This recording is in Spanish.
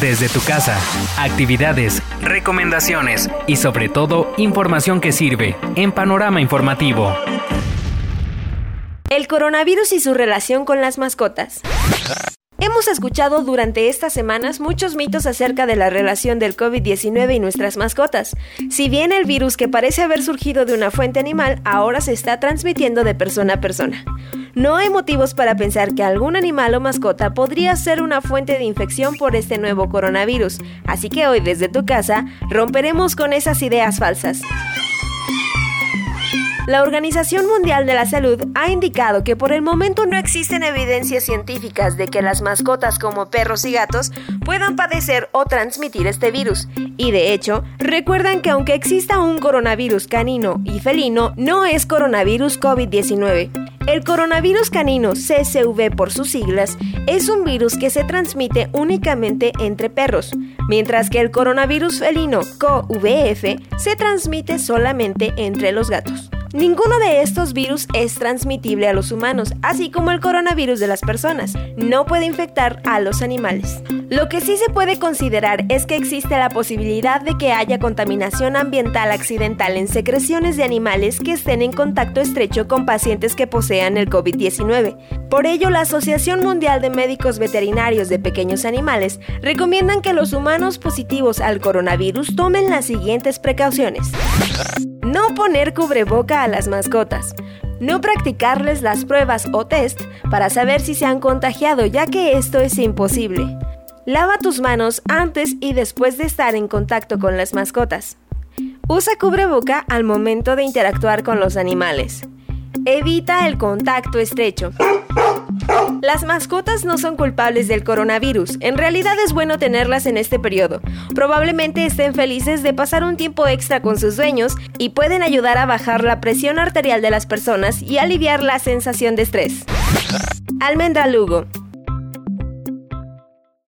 desde tu casa, actividades, recomendaciones y sobre todo información que sirve en Panorama Informativo. El coronavirus y su relación con las mascotas. Hemos escuchado durante estas semanas muchos mitos acerca de la relación del COVID-19 y nuestras mascotas. Si bien el virus que parece haber surgido de una fuente animal ahora se está transmitiendo de persona a persona. No hay motivos para pensar que algún animal o mascota podría ser una fuente de infección por este nuevo coronavirus, así que hoy desde tu casa romperemos con esas ideas falsas. La Organización Mundial de la Salud ha indicado que por el momento no existen evidencias científicas de que las mascotas como perros y gatos puedan padecer o transmitir este virus. Y de hecho, recuerdan que aunque exista un coronavirus canino y felino, no es coronavirus COVID-19. El coronavirus canino, CCV por sus siglas, es un virus que se transmite únicamente entre perros, mientras que el coronavirus felino, COVF, se transmite solamente entre los gatos. Ninguno de estos virus es transmitible a los humanos, así como el coronavirus de las personas. No puede infectar a los animales. Lo que sí se puede considerar es que existe la posibilidad de que haya contaminación ambiental accidental en secreciones de animales que estén en contacto estrecho con pacientes que posean el COVID-19. Por ello, la Asociación Mundial de Médicos Veterinarios de Pequeños Animales recomiendan que los humanos positivos al coronavirus tomen las siguientes precauciones. No poner cubreboca a las mascotas. No practicarles las pruebas o test para saber si se han contagiado, ya que esto es imposible. Lava tus manos antes y después de estar en contacto con las mascotas. Usa cubreboca al momento de interactuar con los animales. Evita el contacto estrecho. Las mascotas no son culpables del coronavirus. En realidad es bueno tenerlas en este periodo. Probablemente estén felices de pasar un tiempo extra con sus dueños y pueden ayudar a bajar la presión arterial de las personas y aliviar la sensación de estrés. Almendra Lugo.